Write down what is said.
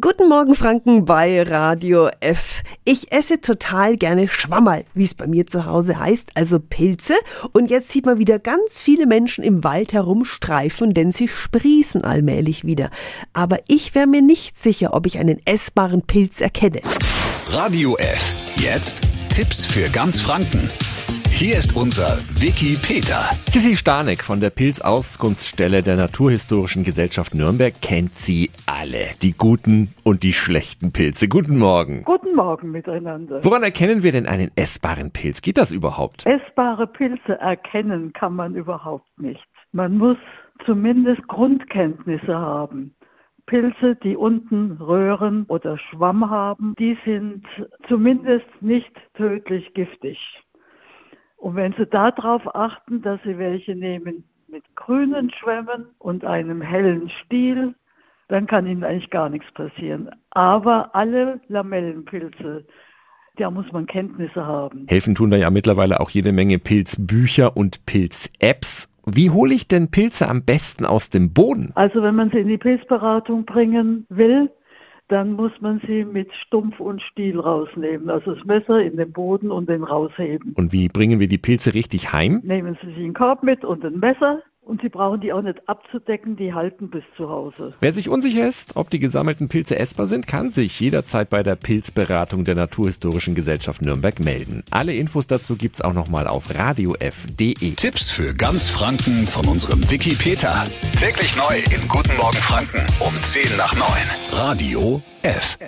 Guten Morgen Franken bei Radio F. Ich esse total gerne Schwammerl, wie es bei mir zu Hause heißt, also Pilze. Und jetzt sieht man wieder ganz viele Menschen im Wald herumstreifen, denn sie sprießen allmählich wieder. Aber ich wäre mir nicht sicher, ob ich einen essbaren Pilz erkenne. Radio F. Jetzt Tipps für ganz Franken. Hier ist unser Wiki Peter. Sissi Stanek von der Pilzauskunftsstelle der Naturhistorischen Gesellschaft Nürnberg kennt sie alle. Die guten und die schlechten Pilze. Guten Morgen. Guten Morgen miteinander. Woran erkennen wir denn einen essbaren Pilz? Geht das überhaupt? Essbare Pilze erkennen kann man überhaupt nicht. Man muss zumindest Grundkenntnisse haben. Pilze, die unten Röhren oder Schwamm haben, die sind zumindest nicht tödlich giftig. Und wenn Sie darauf achten, dass Sie welche nehmen mit grünen Schwämmen und einem hellen Stiel, dann kann Ihnen eigentlich gar nichts passieren. Aber alle Lamellenpilze, da muss man Kenntnisse haben. Helfen tun da ja mittlerweile auch jede Menge Pilzbücher und Pilz-Apps. Wie hole ich denn Pilze am besten aus dem Boden? Also wenn man sie in die Pilzberatung bringen will, dann muss man sie mit Stumpf und Stiel rausnehmen. Also das Messer in den Boden und den rausheben. Und wie bringen wir die Pilze richtig heim? Nehmen Sie sich einen Korb mit und ein Messer. Und Sie brauchen die auch nicht abzudecken, die halten bis zu Hause. Wer sich unsicher ist, ob die gesammelten Pilze essbar sind, kann sich jederzeit bei der Pilzberatung der Naturhistorischen Gesellschaft Nürnberg melden. Alle Infos dazu gibt's auch nochmal auf radiof.de. Tipps für ganz Franken von unserem Wiki Peter. Täglich neu in Guten Morgen Franken um 10 nach 9. Radio F.